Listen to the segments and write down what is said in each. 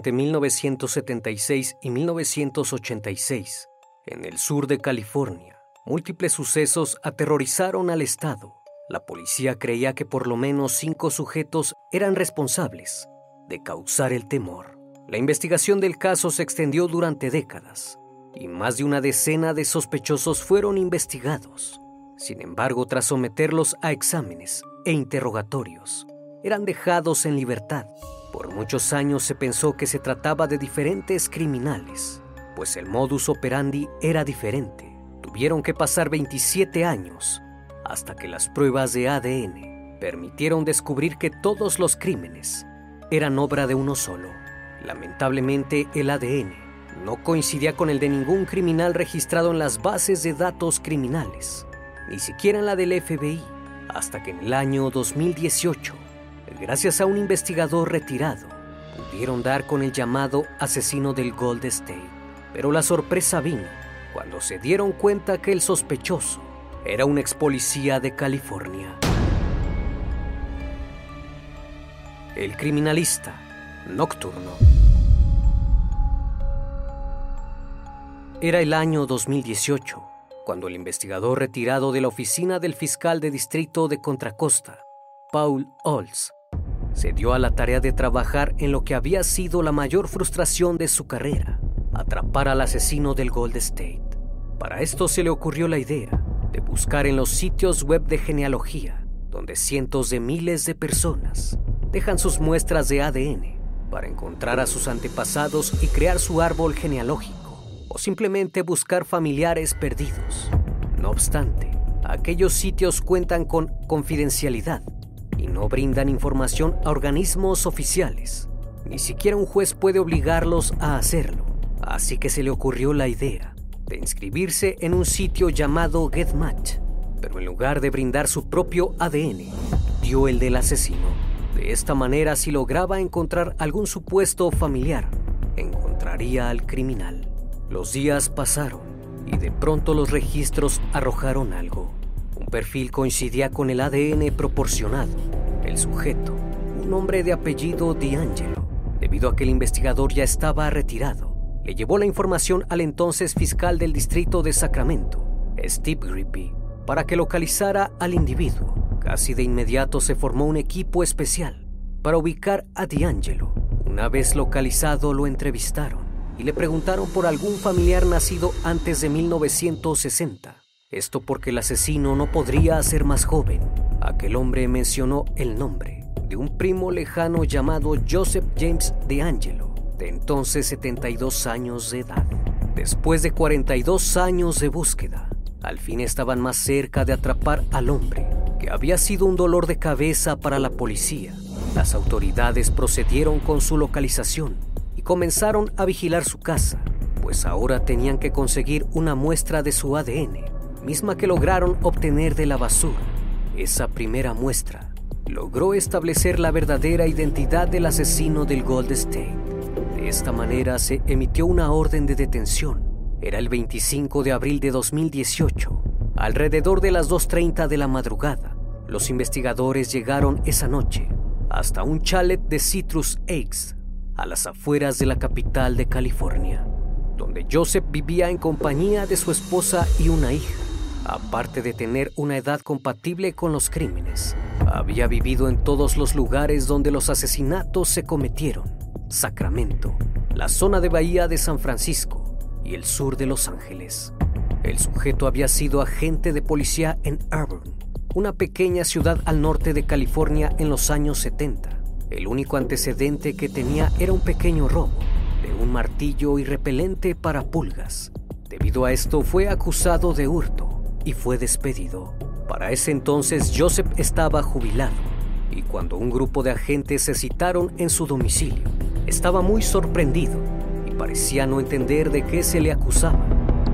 Durante 1976 y 1986, en el sur de California, múltiples sucesos aterrorizaron al estado. La policía creía que por lo menos cinco sujetos eran responsables de causar el temor. La investigación del caso se extendió durante décadas y más de una decena de sospechosos fueron investigados. Sin embargo, tras someterlos a exámenes e interrogatorios, eran dejados en libertad. Por muchos años se pensó que se trataba de diferentes criminales, pues el modus operandi era diferente. Tuvieron que pasar 27 años hasta que las pruebas de ADN permitieron descubrir que todos los crímenes eran obra de uno solo. Lamentablemente el ADN no coincidía con el de ningún criminal registrado en las bases de datos criminales, ni siquiera en la del FBI, hasta que en el año 2018 gracias a un investigador retirado, pudieron dar con el llamado asesino del Gold State. Pero la sorpresa vino cuando se dieron cuenta que el sospechoso era un ex policía de California. El criminalista nocturno. Era el año 2018, cuando el investigador retirado de la oficina del fiscal de distrito de Contracosta, Paul Olds, se dio a la tarea de trabajar en lo que había sido la mayor frustración de su carrera, atrapar al asesino del Gold State. Para esto se le ocurrió la idea de buscar en los sitios web de genealogía, donde cientos de miles de personas dejan sus muestras de ADN para encontrar a sus antepasados y crear su árbol genealógico, o simplemente buscar familiares perdidos. No obstante, aquellos sitios cuentan con confidencialidad y no brindan información a organismos oficiales. Ni siquiera un juez puede obligarlos a hacerlo. Así que se le ocurrió la idea de inscribirse en un sitio llamado GetMatch, pero en lugar de brindar su propio ADN, dio el del asesino. De esta manera, si lograba encontrar algún supuesto familiar, encontraría al criminal. Los días pasaron y de pronto los registros arrojaron algo. Un perfil coincidía con el ADN proporcionado El sujeto, un hombre de apellido D'Angelo, debido a que el investigador ya estaba retirado, le llevó la información al entonces fiscal del distrito de Sacramento, Steve Grippy, para que localizara al individuo. Casi de inmediato se formó un equipo especial para ubicar a D'Angelo. Una vez localizado lo entrevistaron y le preguntaron por algún familiar nacido antes de 1960. Esto porque el asesino no podría ser más joven. Aquel hombre mencionó el nombre de un primo lejano llamado Joseph James DeAngelo, de entonces 72 años de edad. Después de 42 años de búsqueda, al fin estaban más cerca de atrapar al hombre, que había sido un dolor de cabeza para la policía. Las autoridades procedieron con su localización y comenzaron a vigilar su casa, pues ahora tenían que conseguir una muestra de su ADN, misma que lograron obtener de la basura. Esa primera muestra logró establecer la verdadera identidad del asesino del Gold State. De esta manera se emitió una orden de detención era el 25 de abril de 2018. Alrededor de las 2.30 de la madrugada, los investigadores llegaron esa noche hasta un chalet de Citrus Eggs, a las afueras de la capital de California, donde Joseph vivía en compañía de su esposa y una hija. Aparte de tener una edad compatible con los crímenes, había vivido en todos los lugares donde los asesinatos se cometieron. Sacramento, la zona de Bahía de San Francisco, y el sur de Los Ángeles. El sujeto había sido agente de policía en Auburn, una pequeña ciudad al norte de California en los años 70. El único antecedente que tenía era un pequeño robo de un martillo y repelente para pulgas. Debido a esto fue acusado de hurto y fue despedido. Para ese entonces Joseph estaba jubilado y cuando un grupo de agentes se citaron en su domicilio, estaba muy sorprendido parecía no entender de qué se le acusaba.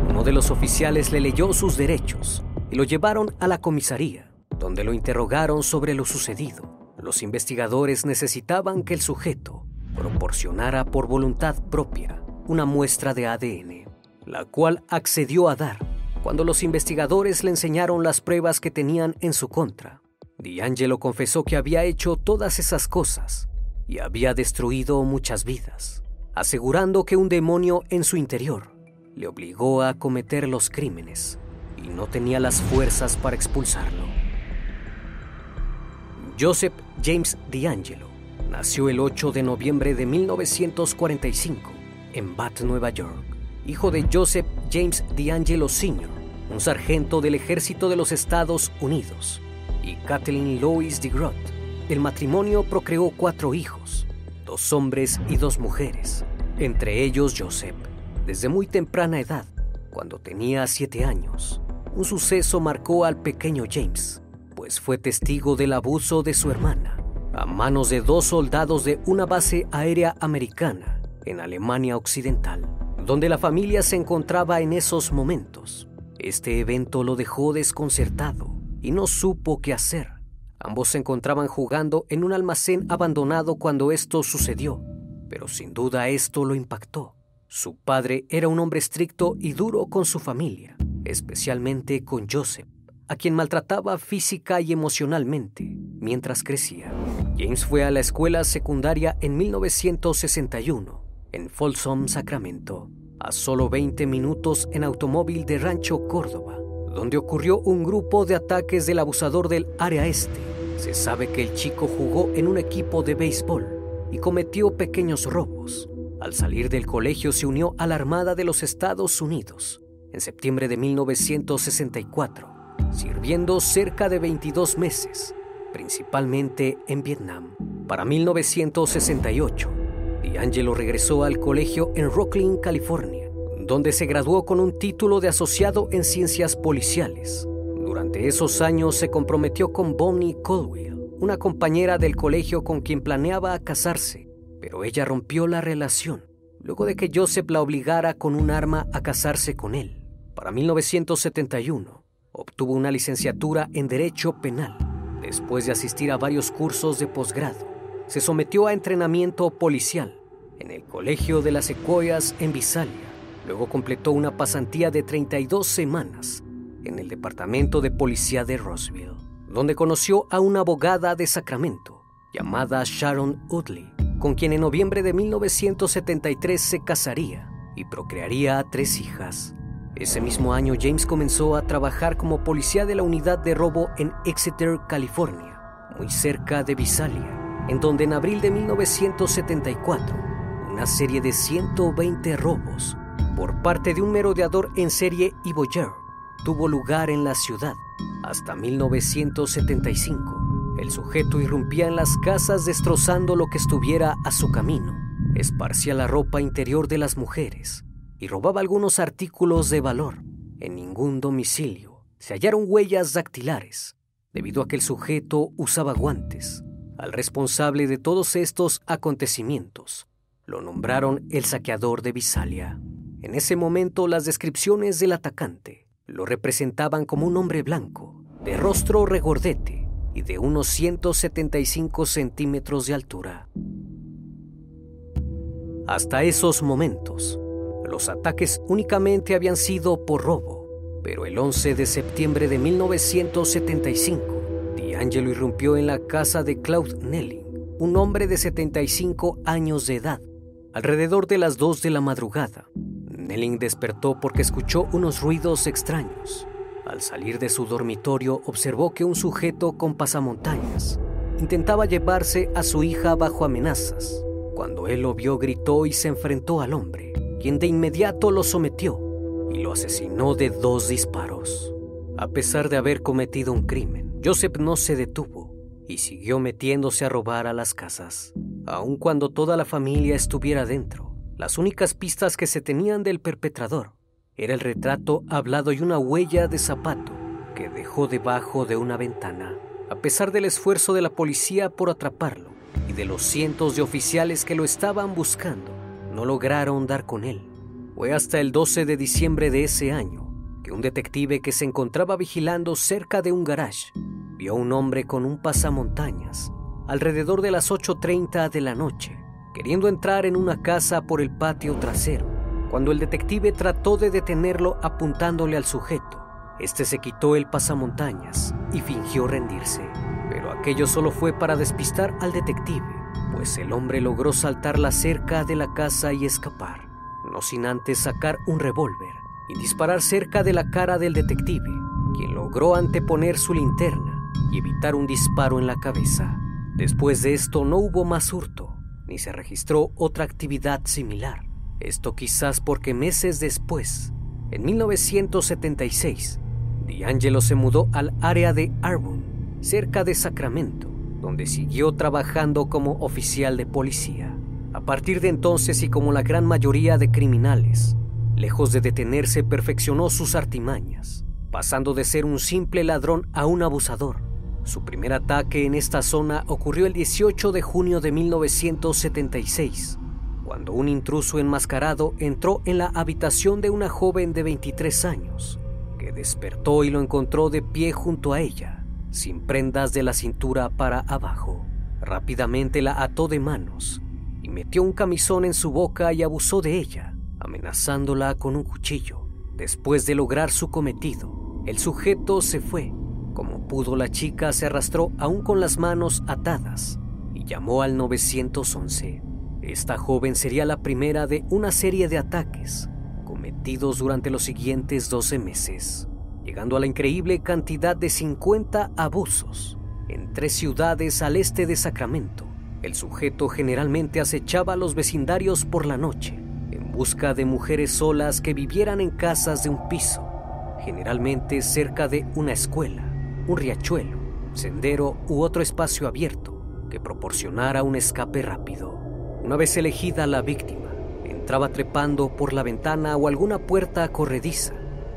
Uno de los oficiales le leyó sus derechos y lo llevaron a la comisaría, donde lo interrogaron sobre lo sucedido. Los investigadores necesitaban que el sujeto proporcionara por voluntad propia una muestra de ADN, la cual accedió a dar cuando los investigadores le enseñaron las pruebas que tenían en su contra. D'Angelo confesó que había hecho todas esas cosas y había destruido muchas vidas asegurando que un demonio en su interior le obligó a cometer los crímenes y no tenía las fuerzas para expulsarlo. Joseph James D'Angelo nació el 8 de noviembre de 1945 en Bath, Nueva York, hijo de Joseph James D'Angelo Sr., un sargento del ejército de los Estados Unidos, y Kathleen Lois DeGroot. El matrimonio procreó cuatro hijos, dos hombres y dos mujeres, entre ellos Joseph. Desde muy temprana edad, cuando tenía siete años, un suceso marcó al pequeño James, pues fue testigo del abuso de su hermana a manos de dos soldados de una base aérea americana en Alemania Occidental, donde la familia se encontraba en esos momentos. Este evento lo dejó desconcertado y no supo qué hacer. Ambos se encontraban jugando en un almacén abandonado cuando esto sucedió, pero sin duda esto lo impactó. Su padre era un hombre estricto y duro con su familia, especialmente con Joseph, a quien maltrataba física y emocionalmente mientras crecía. James fue a la escuela secundaria en 1961 en Folsom, Sacramento, a solo 20 minutos en automóvil de Rancho Córdoba donde ocurrió un grupo de ataques del abusador del área este. Se sabe que el chico jugó en un equipo de béisbol y cometió pequeños robos. Al salir del colegio se unió a la Armada de los Estados Unidos en septiembre de 1964, sirviendo cerca de 22 meses, principalmente en Vietnam. Para 1968, D'Angelo regresó al colegio en Rocklin, California donde se graduó con un título de asociado en ciencias policiales. Durante esos años se comprometió con Bonnie Colwell, una compañera del colegio con quien planeaba casarse, pero ella rompió la relación luego de que Joseph la obligara con un arma a casarse con él. Para 1971, obtuvo una licenciatura en Derecho Penal. Después de asistir a varios cursos de posgrado, se sometió a entrenamiento policial en el Colegio de las Secuoyas en Visalia Luego completó una pasantía de 32 semanas en el Departamento de Policía de Roseville. donde conoció a una abogada de Sacramento llamada Sharon Utley, con quien en noviembre de 1973 se casaría y procrearía a tres hijas. Ese mismo año James comenzó a trabajar como policía de la unidad de robo en Exeter, California, muy cerca de Visalia, en donde en abril de 1974 una serie de 120 robos por parte de un merodeador en serie y Boyer tuvo lugar en la ciudad. Hasta 1975, el sujeto irrumpía en las casas destrozando lo que estuviera a su camino, esparcía la ropa interior de las mujeres y robaba algunos artículos de valor. En ningún domicilio se hallaron huellas dactilares, debido a que el sujeto usaba guantes. Al responsable de todos estos acontecimientos lo nombraron el saqueador de Visalia. En ese momento las descripciones del atacante lo representaban como un hombre blanco, de rostro regordete y de unos 175 centímetros de altura. Hasta esos momentos, los ataques únicamente habían sido por robo, pero el 11 de septiembre de 1975, D'Angelo irrumpió en la casa de Claude Nelling, un hombre de 75 años de edad, alrededor de las 2 de la madrugada. Nelling despertó porque escuchó unos ruidos extraños. Al salir de su dormitorio observó que un sujeto con pasamontañas intentaba llevarse a su hija bajo amenazas. Cuando él lo vio gritó y se enfrentó al hombre quien de inmediato lo sometió y lo asesinó de dos disparos. A pesar de haber cometido un crimen, Joseph no se detuvo y siguió metiéndose a robar a las casas, aun cuando toda la familia estuviera dentro. Las únicas pistas que se tenían del perpetrador era el retrato hablado y una huella de zapato que dejó debajo de una ventana. A pesar del esfuerzo de la policía por atraparlo y de los cientos de oficiales que lo estaban buscando, no lograron dar con él. Fue hasta el 12 de diciembre de ese año que un detective que se encontraba vigilando cerca de un garage vio a un hombre con un pasamontañas alrededor de las 8.30 de la noche, queriendo entrar en una casa por el patio trasero. Cuando el detective trató de detenerlo apuntándole al sujeto, este se quitó el pasamontañas y fingió rendirse. Pero aquello solo fue para despistar al detective pues el hombre logró saltar la cerca de la casa y escapar, no sin antes sacar un revólver y disparar cerca de la cara del detective, quien logró anteponer su linterna y evitar un disparo en la cabeza. Después de esto no hubo más hurto, ni se registró otra actividad similar. Esto quizás porque meses después, en 1976, D'Angelo se mudó al área de Arbon, cerca de Sacramento, donde siguió trabajando como oficial de policía. A partir de entonces y como la gran mayoría de criminales, lejos de detenerse perfeccionó sus artimañas, pasando de ser un simple ladrón a un abusador. Su primer ataque en esta zona ocurrió el 18 de junio de 1976, cuando un intruso enmascarado entró en la habitación de una joven de 23 años, que despertó y lo encontró de pie junto a ella sin prendas de la cintura para abajo. Rápidamente la ató de manos y metió un camisón en su boca y abusó de ella, amenazándola con un cuchillo. Después de lograr su cometido, el sujeto se fue. Como pudo, la chica se arrastró aún con las manos atadas y llamó al 911. Esta joven sería la primera de una serie de ataques cometidos durante los siguientes 12 meses llegando a la increíble cantidad de 50 abusos en tres ciudades al este de Sacramento. El sujeto generalmente acechaba a los vecindarios por la noche busca de mujeres solas que vivieran en casas de un piso, generalmente cerca de una escuela, un riachuelo, sendero u otro espacio abierto que proporcionara un escape rápido. Una vez elegida la víctima, entraba trepando por la ventana o alguna puerta corrediza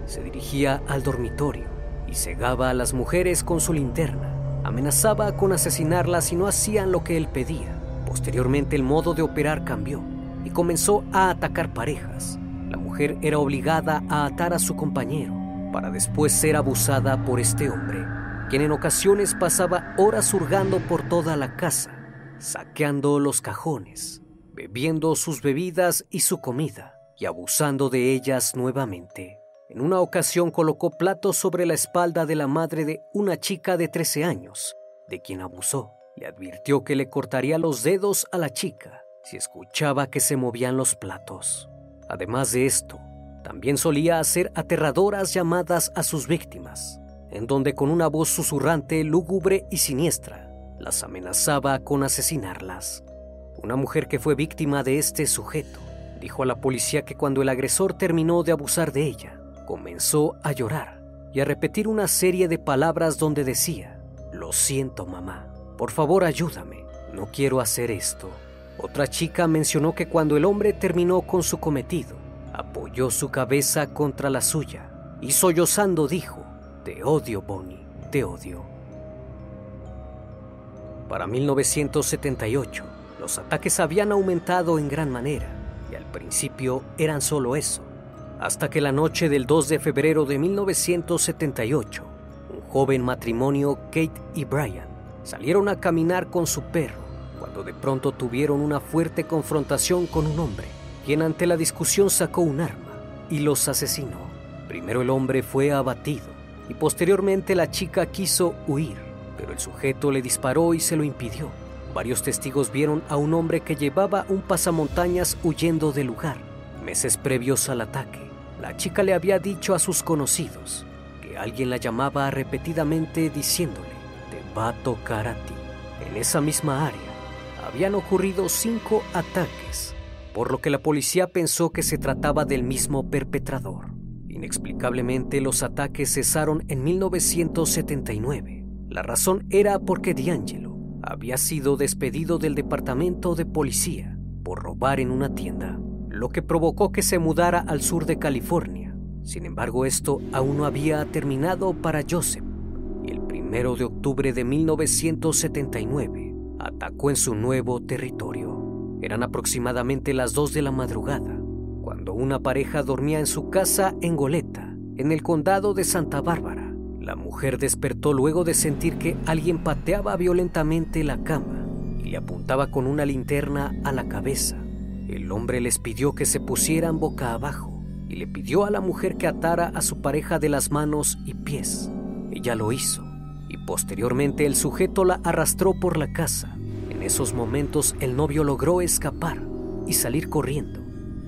se dirigía al dormitorio y cegaba a las mujeres con su linterna. Amenazaba con asesinarlas si no hacían lo que él pedía. Posteriormente el modo de operar cambió y comenzó a atacar parejas. La mujer era obligada a atar a su compañero para después ser abusada por este hombre, quien en ocasiones pasaba horas hurgando por toda la casa, saqueando los cajones, bebiendo sus bebidas y su comida y abusando de ellas nuevamente. En una ocasión colocó platos sobre la espalda de la madre de una chica de 13 años, de quien abusó. Le advirtió que le cortaría los dedos a la chica si escuchaba que se movían los platos. Además de esto, también solía hacer aterradoras llamadas a sus víctimas, en donde con una voz susurrante, lúgubre y siniestra, las amenazaba con asesinarlas. Una mujer que fue víctima de este sujeto dijo a la policía que cuando el agresor terminó de abusar de ella, comenzó a llorar y a repetir una serie de palabras donde decía, lo siento mamá, por favor ayúdame, no quiero hacer esto. Otra chica mencionó que cuando el hombre terminó con su cometido, apoyó su cabeza contra la suya y sollozando dijo, te odio Bonnie, te odio. Para 1978, los ataques habían aumentado en gran manera y al principio eran solo eso, hasta que la noche del 2 de febrero de 1978, un joven matrimonio, Kate y Brian, salieron a caminar con su perro cuando de pronto tuvieron una fuerte confrontación con un hombre, quien ante la discusión sacó un arma y los asesinó. Primero el hombre fue abatido y posteriormente la chica quiso huir, pero el sujeto le disparó y se lo impidió. Varios testigos vieron a un hombre que llevaba un pasamontañas huyendo del lugar. Meses previos al ataque, la chica le había dicho a sus conocidos que alguien la llamaba repetidamente diciéndole, te va a tocar a ti. En esa misma área habían ocurrido cinco ataques, por lo que la policía pensó que se trataba del mismo perpetrador. Inexplicablemente los ataques cesaron en 1979. La razón era porque D'Angelo había sido despedido del departamento de policía por robar en una tienda, lo que provocó que se mudara al sur de California. Sin embargo, esto aún no había terminado para Joseph. Y el primero de octubre de 1979 atacó en su nuevo territorio. Eran aproximadamente las 2 de la madrugada, cuando una pareja dormía en su casa en Goleta, en el condado de Santa Bárbara. La mujer despertó luego de sentir que alguien pateaba violentamente la cama y le apuntaba con una linterna a la cabeza. El hombre les pidió que se pusieran boca abajo y le pidió a la mujer que atara a su pareja de las manos y pies. Ella lo hizo posteriormente el sujeto la arrastró por la casa. En esos momentos el novio logró escapar y salir corriendo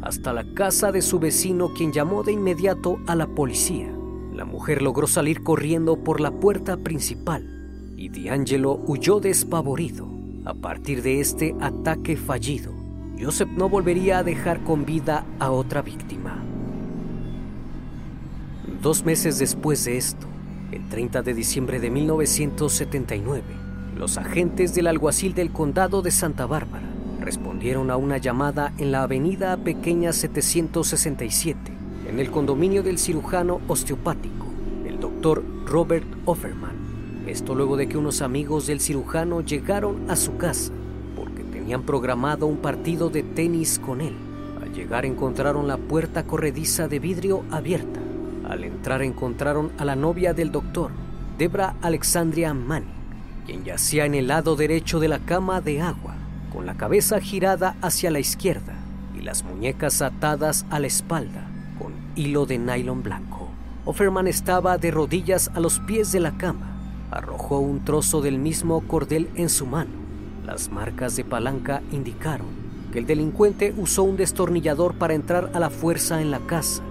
hasta la casa de su vecino quien llamó de inmediato a la policía. La mujer logró salir corriendo por la puerta principal y D'Angelo huyó despavorido. A partir de este ataque fallido, Joseph no volvería a dejar con vida a otra víctima. Dos meses después de esto, el 30 de diciembre de 1979, los agentes del alguacil del condado de Santa Bárbara respondieron a una llamada en la avenida Pequeña 767 en el condominio del cirujano osteopático, el doctor Robert Offerman. Esto luego de que unos amigos del cirujano llegaron a su casa porque tenían programado un partido de tenis con él. Al llegar encontraron la puerta corrediza de vidrio abierta. Al entrar encontraron a la novia del doctor, Debra Alexandria Manning, quien yacía en el lado derecho de la cama de agua, con la cabeza girada hacia la izquierda y las muñecas atadas a la espalda hilo de nylon blanco. Offerman estaba de rodillas a los pies de la cama. Arrojó un trozo del mismo cordel en su mano. Las marcas de palanca indicaron que el delincuente usó un destornillador para entrar a la fuerza en la casa,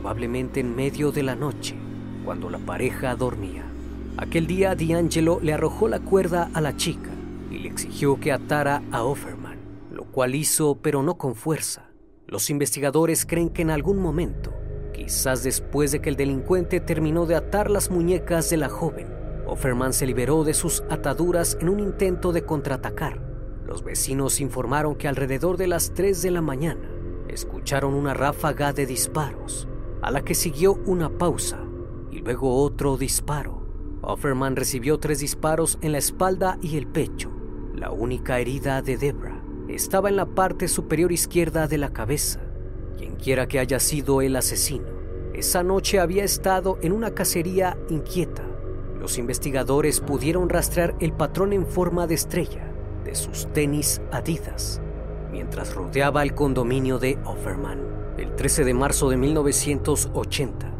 probablemente en medio de la noche, cuando la pareja dormía. Aquel día D'Angelo le arrojó la cuerda a la chica y le exigió que atara a Offerman, lo cual hizo pero no con fuerza. Los investigadores creen que en algún momento Quizás después de que el delincuente terminó de atar las muñecas de la joven, Offerman se liberó de sus ataduras en un intento de contraatacar. Los vecinos informaron que alrededor de las 3 de la mañana escucharon una ráfaga de disparos, a la que siguió una pausa y luego otro disparo. Offerman recibió tres disparos en la espalda y el pecho. La única herida de Debra estaba en la parte superior izquierda de la cabeza quiera que haya sido el asesino, esa noche había estado en una cacería inquieta. Los investigadores pudieron rastrear el patrón en forma de estrella de sus tenis Adidas mientras rodeaba el condominio de Offerman. El 13 de marzo de 1980,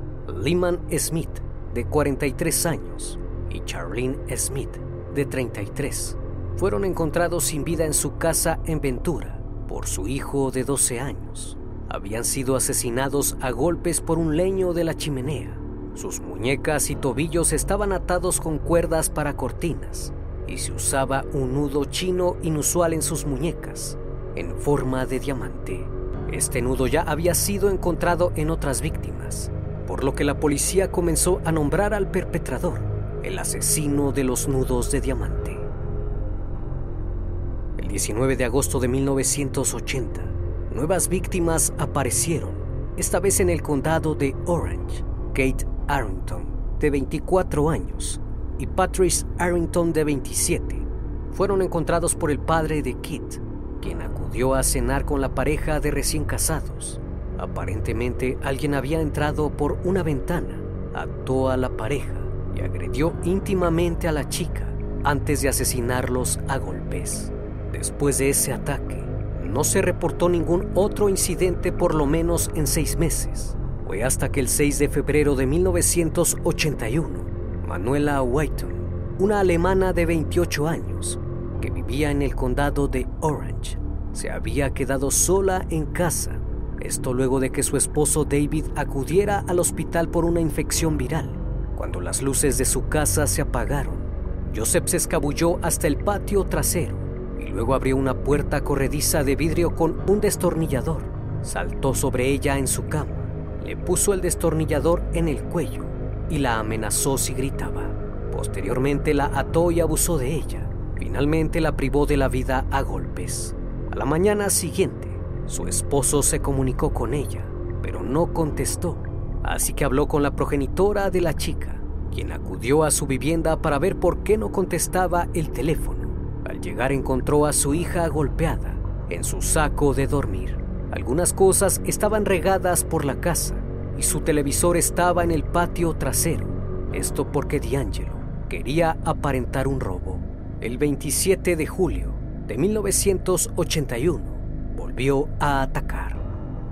Lyman Smith, de 43 años, y Charlene Smith, de 33, fueron encontrados sin vida en su casa en Ventura por su hijo de 12 años. Habían sido asesinados a golpes por un leño de la chimenea. Sus muñecas y tobillos estaban atados con cuerdas para cortinas y se usaba un nudo chino inusual en sus muñecas, en forma de diamante. Este nudo ya había sido encontrado en otras víctimas, por lo que la policía comenzó a nombrar al perpetrador el asesino de los nudos de diamante. El 19 de agosto de 1980, nuevas víctimas aparecieron, esta vez en el condado de Orange. Kate Arrington, de 24 años, y Patrice Arrington, de 27, fueron encontrados por el padre de Kit, acudió a cenar con la pareja de recién casados. Aparentemente alguien había entrado por una ventana, ató a la pareja y agredió íntimamente a la chica antes de asesinarlos a golpes. Después de ese ataque, no se reportó ningún otro incidente por lo menos en seis meses. Fue hasta que el 6 de febrero de 1981 Manuela Whiton, una alemana de 28 años que vivía en el condado de Orange, se había quedado sola en casa. Esto luego de que su esposo David acudiera al hospital por una infección viral. Cuando las luces de su casa se apagaron, Joseph se escabulló hasta el patio trasero y luego abrió una puerta corrediza de vidrio con un destornillador. Saltó sobre ella en su cama, le puso el destornillador en el cuello y la amenazó si gritaba. Posteriormente la ató y abusó de ella. Finalmente la privó de la vida a golpes. A la mañana siguiente, su esposo se comunicó con ella, pero no contestó. Así que habló con la progenitora de la chica, quien acudió a su vivienda para ver por qué no contestaba el teléfono. Al llegar encontró a su hija golpeada en su saco de dormir. Algunas cosas estaban regadas por la casa y su televisor estaba en el patio trasero. Esto porque D'Angelo quería aparentar un robo. El 27 de julio de 1981 volvió a atacar.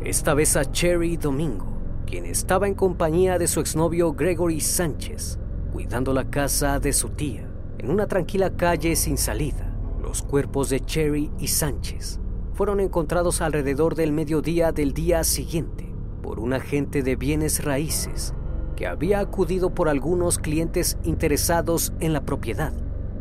Esta vez a Cherry Domingo, quien estaba en compañía de su exnovio Gregory Sánchez, cuidando la casa de su tía, en una tranquila calle sin salida. Los cuerpos de Cherry y Sánchez fueron encontrados alrededor del mediodía del día siguiente por un agente de bienes raíces que había acudido por algunos clientes interesados en la propiedad.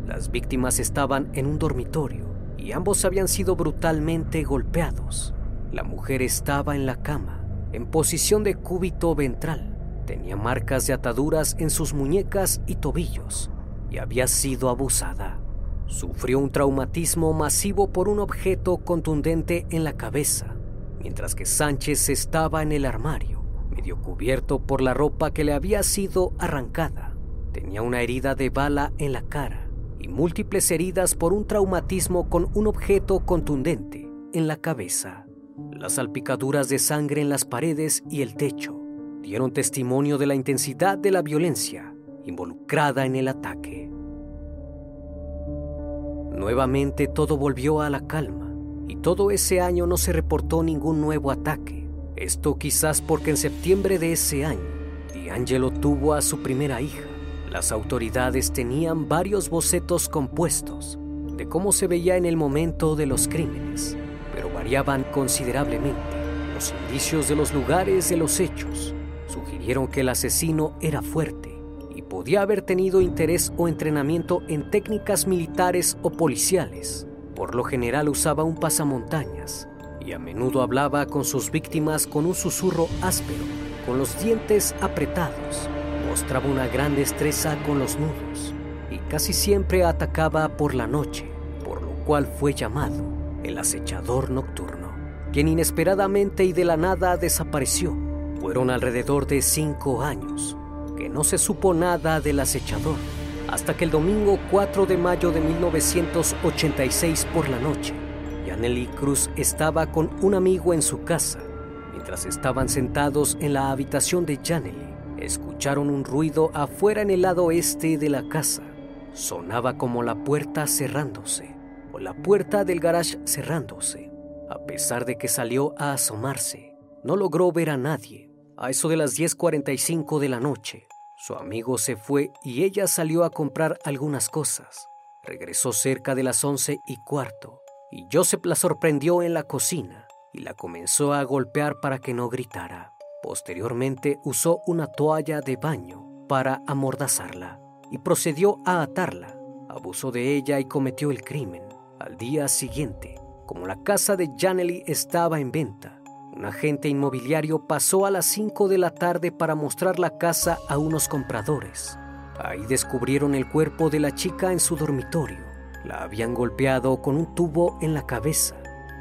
Las víctimas estaban en un dormitorio y ambos habían sido brutalmente golpeados. La mujer estaba en la cama, en posición de cúbito ventral. Tenía marcas de ataduras en sus muñecas y tobillos y había sido abusada. Sufrió un traumatismo masivo por un objeto contundente en la cabeza mientras que Sánchez estaba en el armario, medio cubierto por la ropa que le había sido arrancada. Tenía una herida de bala en la cara y múltiples heridas por un traumatismo con un objeto contundente en la cabeza. Las salpicaduras de sangre en las paredes y el techo dieron testimonio de la intensidad de la violencia involucrada en el ataque. Nuevamente todo volvió a la calma y todo ese año no se reportó ningún nuevo ataque. Esto quizás porque en septiembre de ese año, D'Angelo tuvo a su primera hija. Las autoridades tenían varios bocetos compuestos de cómo se veía en el momento de los crímenes, pero variaban considerablemente. Los indicios de los lugares de los hechos sugirieron que el asesino era fuerte y podía haber tenido interés o entrenamiento en técnicas militares o policiales. Por lo general usaba un pasamontañas y a menudo hablaba con sus víctimas con un susurro áspero, con los dientes apretados. Mostraba una gran destreza con los nudos y casi siempre atacaba por la noche, por lo cual fue llamado el acechador nocturno, quien inesperadamente y de la nada desapareció. Fueron alrededor de cinco años que no se supo nada del acechador hasta que el domingo 4 de mayo de 1986 por la noche, Yaneli Cruz estaba con un amigo en su casa. Mientras estaban sentados en la habitación de Janely, escucharon un ruido afuera en el lado este de la casa. Sonaba como la puerta cerrándose o la puerta del garage cerrándose. A pesar de que salió a asomarse, no logró ver a nadie. A eso de las 10.45 de la noche, su amigo se fue y ella salió a comprar algunas cosas. Regresó cerca de las once y cuarto y Joseph la sorprendió en la cocina y la comenzó a golpear para que no gritara. Posteriormente usó una toalla de baño para amordazarla y procedió a atarla. Abusó de ella y cometió el crimen. Al día siguiente, como la casa de Janely estaba en venta, un agente inmobiliario pasó a las 5 de la tarde para mostrar la casa a unos compradores. Ahí descubrieron el cuerpo de la chica en su dormitorio. La habían golpeado con un tubo en la cabeza.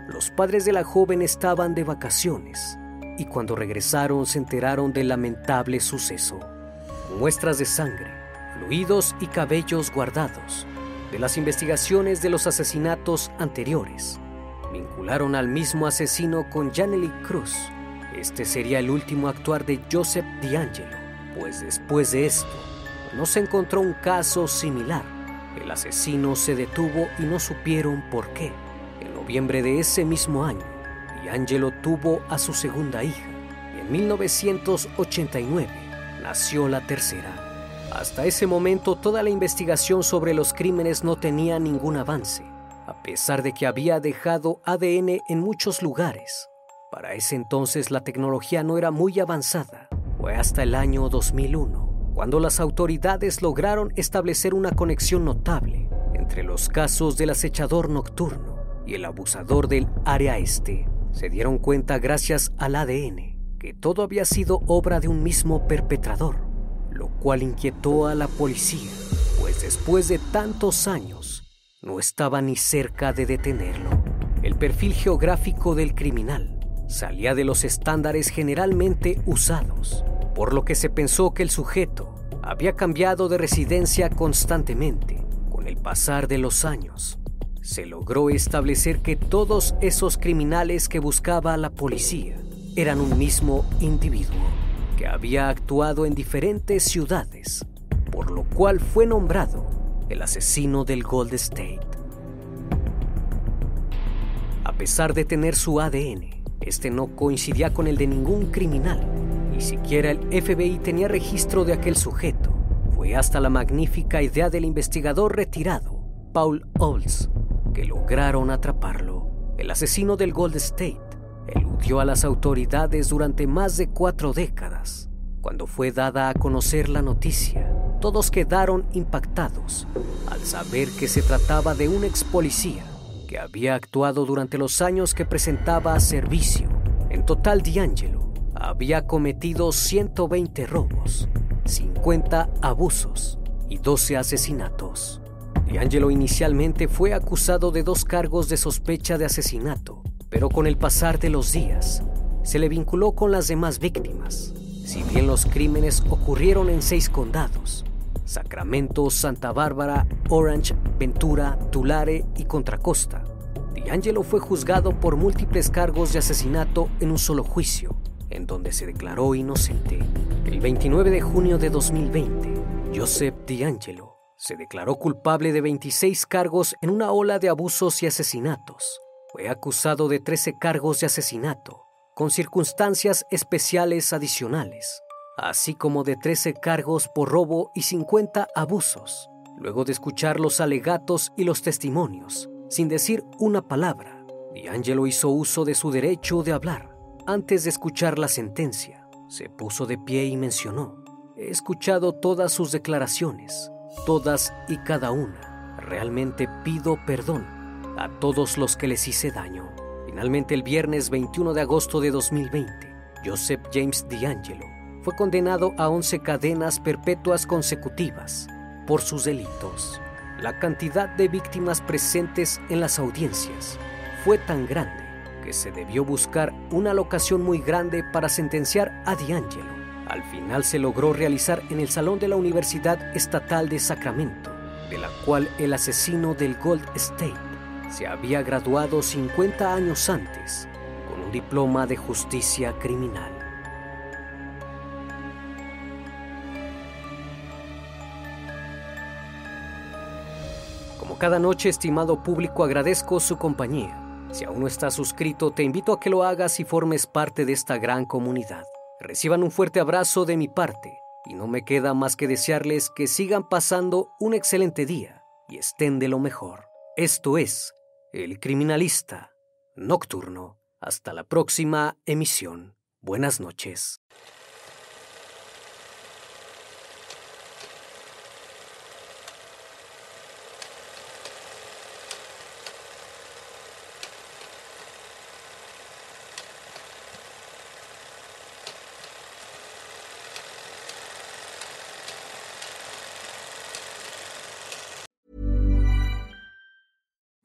Los padres de la joven estaban de vacaciones y cuando regresaron se enteraron del lamentable suceso. Muestras de sangre, fluidos y cabellos guardados de las investigaciones de los asesinatos anteriores vincularon al mismo asesino con Janely Cruz. Este sería el último actuar de Joseph D'Angelo, pues después de esto no se encontró un caso similar. El asesino se detuvo y no supieron por qué. En noviembre de ese mismo año, D'Angelo tuvo a su segunda hija y en 1989 nació la tercera. Hasta ese momento toda la investigación sobre los crímenes no tenía ningún avance a pesar de que había dejado ADN en muchos lugares. Para ese entonces la tecnología no era muy avanzada. Fue hasta el año 2001 cuando las autoridades lograron establecer una conexión notable entre los casos del acechador nocturno y el abusador del área este. Se dieron cuenta gracias al ADN que todo había sido obra de un mismo perpetrador, lo cual inquietó a la policía, pues después de tantos años no estaba ni cerca de detenerlo. El perfil geográfico del criminal salía de los estándares generalmente usados, por lo que se pensó que el sujeto había cambiado de residencia constantemente con el pasar de los años. Se logró establecer que todos esos criminales que buscaba la policía eran un mismo individuo que había actuado en diferentes ciudades, por lo cual fue nombrado el asesino del Gold State. A pesar de tener su ADN, este no coincidía con el de ningún criminal. Ni siquiera el FBI tenía registro de aquel sujeto. Fue hasta la magnífica idea del investigador retirado, Paul Olds, lograron atraparlo. El asesino del Gold State eludió a las autoridades durante más de cuatro décadas. Cuando fue dada a conocer la noticia, todos quedaron impactados al saber que se trataba de un ex policía que había actuado durante los años que presentaba servicio. En total, D'Angelo había cometido 120 robos, 50 abusos y 12 asesinatos. D'Angelo inicialmente fue acusado de dos cargos de sospecha de asesinato, pero con el pasar de los días se le vinculó con las demás víctimas. Si bien los crímenes ocurrieron en seis condados, Sacramento, Santa Bárbara, Orange, Ventura, Tulare y Contra Costa. D'Angelo fue juzgado por múltiples cargos de asesinato en un solo juicio, en donde se declaró inocente. El 29 de junio de 2020, Joseph D'Angelo se declaró culpable de 26 cargos en una ola de abusos y asesinatos. Fue acusado de 13 cargos de asesinato, con circunstancias especiales adicionales así como de 13 cargos por robo y 50 abusos. Luego de escuchar los alegatos y los testimonios, sin decir una palabra, D'Angelo hizo uso de su derecho de hablar. Antes de escuchar la sentencia, se puso de pie y mencionó, he escuchado todas sus declaraciones, todas y cada una. Realmente pido perdón a todos los que les hice daño. Finalmente, el viernes 21 de agosto de 2020, Joseph James D'Angelo fue condenado a 11 cadenas perpetuas consecutivas por sus delitos. La cantidad de víctimas presentes en las audiencias fue tan grande que se debió buscar una locación muy grande para sentenciar a D'Angelo. Al final se logró realizar en el Salón de la Universidad Estatal de Sacramento, de la cual el asesino del Gold State se había graduado 50 años antes con un diploma de justicia criminal. cada noche, estimado público, agradezco su compañía. Si aún no estás suscrito, te invito a que lo hagas y formes parte de esta gran comunidad. Reciban un fuerte abrazo de mi parte y no me queda más que desearles que sigan pasando un excelente día y estén de lo mejor. Esto es El Criminalista Nocturno. Hasta la próxima emisión. Buenas noches.